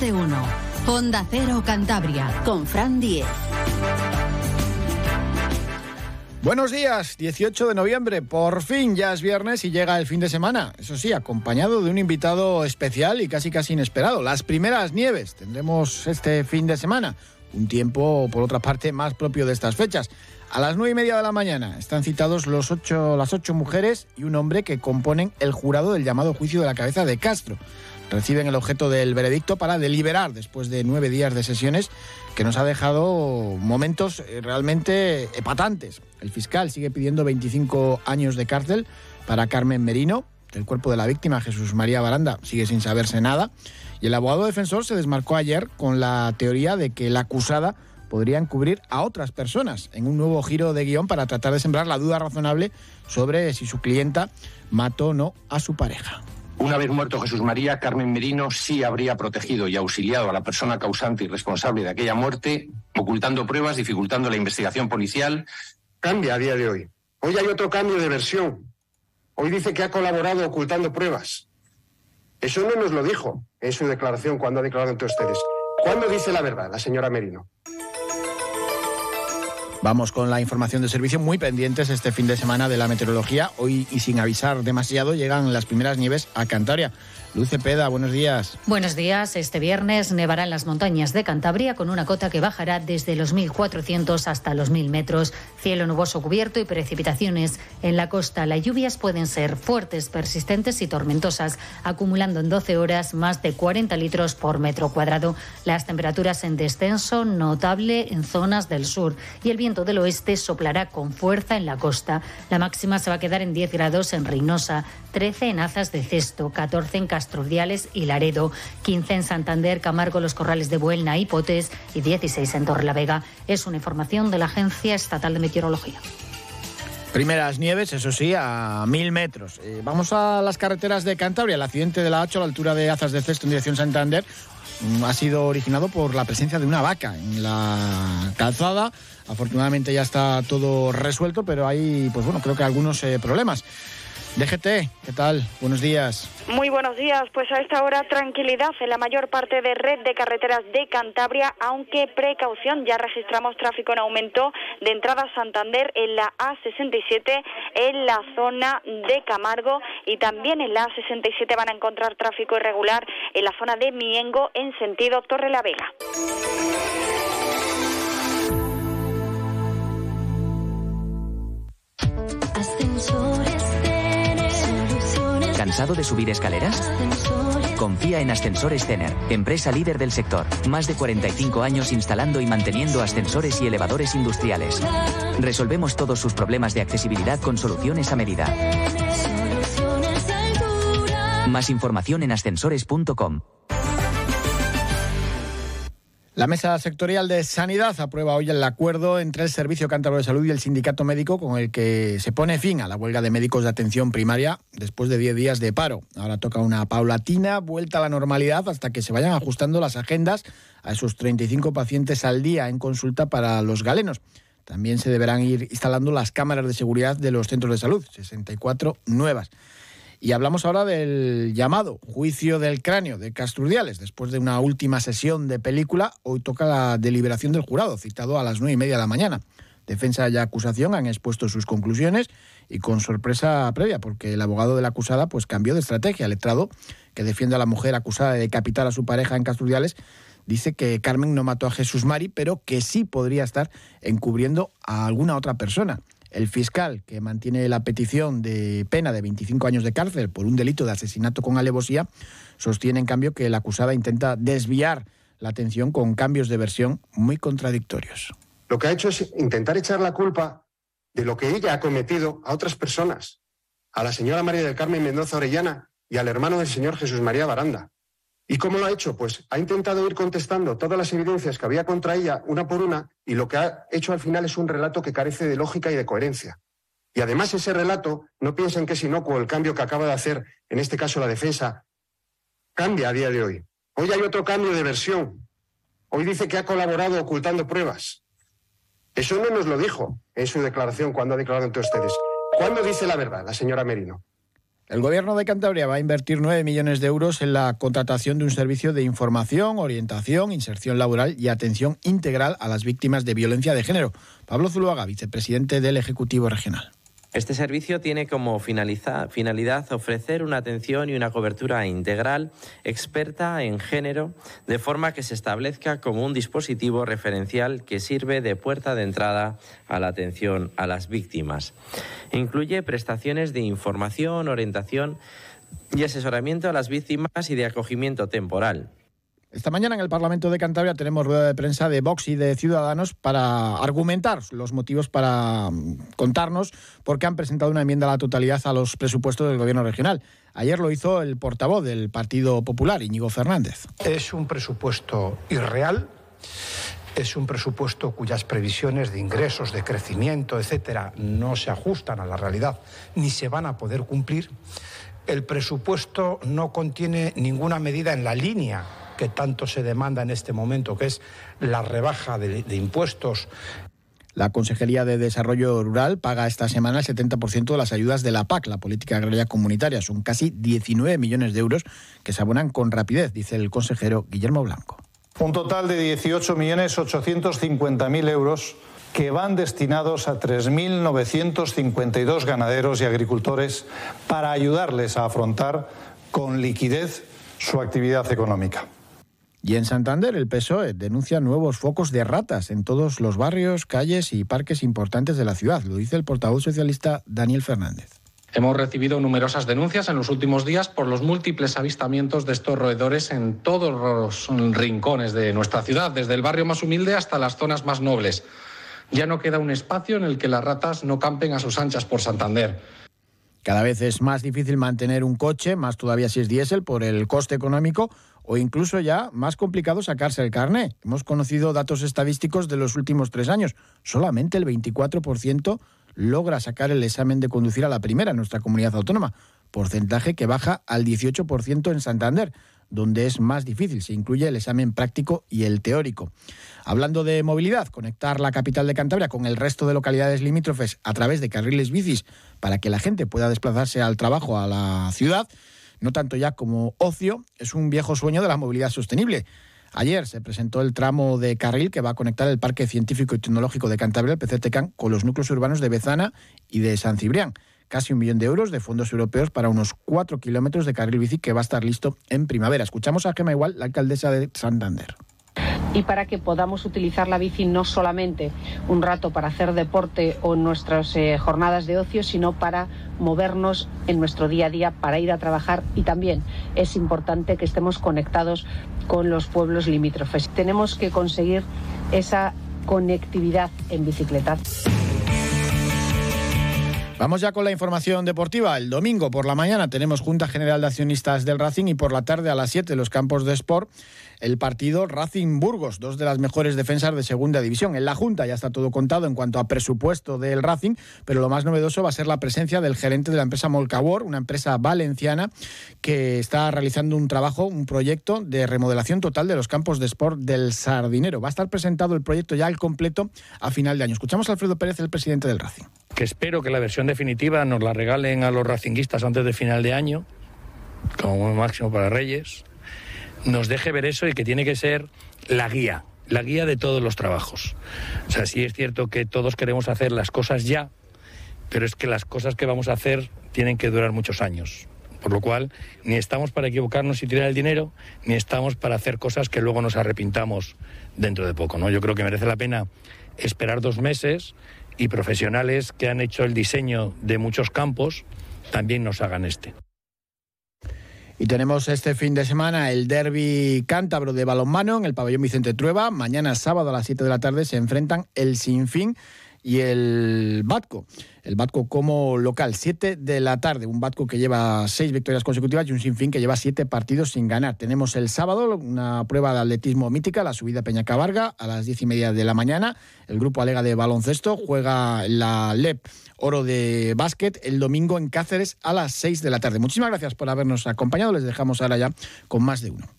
De uno. Honda Cero Cantabria. Con Fran Diez. Buenos días, 18 de noviembre, por fin ya es viernes y llega el fin de semana, eso sí, acompañado de un invitado especial y casi casi inesperado, las primeras nieves tendremos este fin de semana, un tiempo por otra parte más propio de estas fechas. A las nueve y media de la mañana están citados los ocho, las ocho mujeres y un hombre que componen el jurado del llamado juicio de la cabeza de Castro reciben el objeto del veredicto para deliberar después de nueve días de sesiones que nos ha dejado momentos eh, realmente epatantes. El fiscal sigue pidiendo 25 años de cárcel para Carmen Merino. El cuerpo de la víctima, Jesús María Baranda, sigue sin saberse nada. Y el abogado defensor se desmarcó ayer con la teoría de que la acusada podría encubrir a otras personas en un nuevo giro de guion para tratar de sembrar la duda razonable sobre si su clienta mató o no a su pareja. Una vez muerto Jesús María, Carmen Merino sí habría protegido y auxiliado a la persona causante y responsable de aquella muerte, ocultando pruebas, dificultando la investigación policial. Cambia a día de hoy. Hoy hay otro cambio de versión. Hoy dice que ha colaborado ocultando pruebas. Eso no nos lo dijo en su declaración cuando ha declarado ante ustedes. ¿Cuándo dice la verdad la señora Merino? Vamos con la información de servicio muy pendientes este fin de semana de la meteorología. Hoy y sin avisar demasiado llegan las primeras nieves a Cantabria. Luce Peda, buenos días. Buenos días. Este viernes nevará en las montañas de Cantabria con una cota que bajará desde los 1.400 hasta los 1.000 metros. Cielo nuboso cubierto y precipitaciones en la costa. Las lluvias pueden ser fuertes, persistentes y tormentosas, acumulando en 12 horas más de 40 litros por metro cuadrado. Las temperaturas en descenso notable en zonas del sur y el viento del oeste soplará con fuerza en la costa. La máxima se va a quedar en 10 grados en Reynosa, 13 en Azas de Cesto, 14 en Castro Castrudiales y Laredo, 15 en Santander, Camargo, Los Corrales de Buelna y Potes y 16 en Torrelavega. Es una información de la Agencia Estatal de Meteorología. Primeras nieves, eso sí, a mil metros. Eh, vamos a las carreteras de Cantabria. El accidente de la 8 a la altura de Azas de Cesto en dirección Santander mm, ha sido originado por la presencia de una vaca en la calzada. Afortunadamente ya está todo resuelto, pero hay, pues bueno, creo que algunos eh, problemas. DGT, ¿qué tal? Buenos días. Muy buenos días. Pues a esta hora tranquilidad en la mayor parte de red de carreteras de Cantabria, aunque precaución, ya registramos tráfico en aumento de entrada a Santander en la A67, en la zona de Camargo y también en la A67 van a encontrar tráfico irregular en la zona de Miengo en sentido Torre la Vega. ¿Cansado de subir escaleras? Confía en Ascensores Tener, empresa líder del sector. Más de 45 años instalando y manteniendo ascensores y elevadores industriales. Resolvemos todos sus problemas de accesibilidad con soluciones a medida. Más información en ascensores.com. La Mesa Sectorial de Sanidad aprueba hoy el acuerdo entre el Servicio Cántabro de Salud y el Sindicato Médico con el que se pone fin a la huelga de médicos de atención primaria después de 10 días de paro. Ahora toca una paulatina vuelta a la normalidad hasta que se vayan ajustando las agendas a esos 35 pacientes al día en consulta para los galenos. También se deberán ir instalando las cámaras de seguridad de los centros de salud, 64 nuevas. Y hablamos ahora del llamado juicio del cráneo de Castrudiales. Después de una última sesión de película, hoy toca la deliberación del jurado, citado a las nueve y media de la mañana. Defensa y acusación han expuesto sus conclusiones y con sorpresa previa, porque el abogado de la acusada pues cambió de estrategia. El letrado, que defiende a la mujer acusada de decapitar a su pareja en Castrudiales, dice que Carmen no mató a Jesús Mari, pero que sí podría estar encubriendo a alguna otra persona. El fiscal, que mantiene la petición de pena de 25 años de cárcel por un delito de asesinato con alevosía, sostiene en cambio que la acusada intenta desviar la atención con cambios de versión muy contradictorios. Lo que ha hecho es intentar echar la culpa de lo que ella ha cometido a otras personas, a la señora María del Carmen Mendoza Orellana y al hermano del señor Jesús María Baranda. ¿Y cómo lo ha hecho? Pues ha intentado ir contestando todas las evidencias que había contra ella una por una y lo que ha hecho al final es un relato que carece de lógica y de coherencia. Y además ese relato, no piensen que es inocuo el cambio que acaba de hacer, en este caso la defensa, cambia a día de hoy. Hoy hay otro cambio de versión. Hoy dice que ha colaborado ocultando pruebas. Eso no nos lo dijo en su declaración cuando ha declarado ante ustedes. ¿Cuándo dice la verdad la señora Merino? El Gobierno de Cantabria va a invertir 9 millones de euros en la contratación de un servicio de información, orientación, inserción laboral y atención integral a las víctimas de violencia de género. Pablo Zuluaga, vicepresidente del Ejecutivo Regional. Este servicio tiene como finalidad ofrecer una atención y una cobertura integral experta en género, de forma que se establezca como un dispositivo referencial que sirve de puerta de entrada a la atención a las víctimas. Incluye prestaciones de información, orientación y asesoramiento a las víctimas y de acogimiento temporal. Esta mañana en el Parlamento de Cantabria tenemos rueda de prensa de Vox y de Ciudadanos para argumentar los motivos para mm, contarnos por qué han presentado una enmienda a la totalidad a los presupuestos del Gobierno regional. Ayer lo hizo el portavoz del Partido Popular, Íñigo Fernández. Es un presupuesto irreal. Es un presupuesto cuyas previsiones de ingresos, de crecimiento, etcétera, no se ajustan a la realidad ni se van a poder cumplir. El presupuesto no contiene ninguna medida en la línea que tanto se demanda en este momento, que es la rebaja de, impuestos la Consejería de Desarrollo Rural paga esta semana el 70% de las ayudas de la PAC, la Política Agraria Comunitaria. Son casi 19 millones de euros que se abonan con rapidez, dice el consejero Guillermo Blanco. Un total de 18.850.000 euros que van destinados a 3.952 ganaderos y agricultores para ayudarles a afrontar con liquidez su actividad económica. Y en Santander el PSOE denuncia nuevos focos de ratas en todos los barrios, calles y parques importantes de la ciudad. Lo dice el portavoz socialista Daniel Fernández. Hemos recibido numerosas denuncias en los últimos días por los múltiples avistamientos de estos roedores en todos los rincones de nuestra ciudad, desde el barrio más humilde hasta las zonas más nobles. Ya no queda un espacio en el que las ratas no campen a sus anchas por Santander. Cada vez es más difícil mantener un coche, más todavía si es diésel, por el coste económico o incluso ya más complicado sacarse el carné. Hemos conocido datos estadísticos de los últimos tres años. Solamente el 24% logra sacar el examen de conducir a la primera en nuestra comunidad autónoma, porcentaje que baja al 18% en Santander donde es más difícil. Se incluye el examen práctico y el teórico. Hablando de movilidad, conectar la capital de Cantabria con el resto de localidades limítrofes a través de carriles bicis para que la gente pueda desplazarse al trabajo, a la ciudad, no tanto ya como ocio, es un viejo sueño de la movilidad sostenible. Ayer se presentó el tramo de carril que va a conectar el Parque Científico y Tecnológico de Cantabria, el PCTCAN, con los núcleos urbanos de Bezana y de San Cibrián casi un millón de euros de fondos europeos para unos cuatro kilómetros de carril bici que va a estar listo en primavera. Escuchamos a Gema Igual, la alcaldesa de Santander y para que podamos utilizar la bici no solamente un rato para hacer deporte o nuestras eh, jornadas de ocio, sino para movernos en nuestro día a día, para ir a trabajar y también es importante que estemos conectados con los pueblos limítrofes. Tenemos que conseguir esa conectividad en bicicleta. Vamos ya con la información deportiva. El domingo por la mañana tenemos Junta General de Accionistas del Racing y por la tarde a las 7 los campos de Sport el partido Racing Burgos, dos de las mejores defensas de segunda división. En la Junta ya está todo contado en cuanto a presupuesto del Racing, pero lo más novedoso va a ser la presencia del gerente de la empresa Molcawor, una empresa valenciana que está realizando un trabajo, un proyecto de remodelación total de los campos de Sport del Sardinero. Va a estar presentado el proyecto ya al completo a final de año. Escuchamos a Alfredo Pérez, el presidente del Racing que espero que la versión definitiva nos la regalen a los racinguistas antes de final de año, como máximo para Reyes, nos deje ver eso y que tiene que ser la guía, la guía de todos los trabajos. O sea, sí es cierto que todos queremos hacer las cosas ya, pero es que las cosas que vamos a hacer tienen que durar muchos años. Por lo cual, ni estamos para equivocarnos y tirar el dinero, ni estamos para hacer cosas que luego nos arrepintamos dentro de poco. ¿no? Yo creo que merece la pena esperar dos meses y profesionales que han hecho el diseño de muchos campos también nos hagan este. Y tenemos este fin de semana el derby cántabro de balonmano en el pabellón Vicente Trueba. Mañana sábado a las 7 de la tarde se enfrentan el Sinfín y el Batco. El Batco como local, 7 de la tarde. Un Batco que lleva seis victorias consecutivas y un Sinfín que lleva siete partidos sin ganar. Tenemos el sábado una prueba de atletismo mítica, la subida Peña Cabarga, a las diez y media de la mañana. El grupo Alega de baloncesto juega la LEP Oro de Básquet el domingo en Cáceres a las 6 de la tarde. Muchísimas gracias por habernos acompañado. Les dejamos ahora ya con más de uno.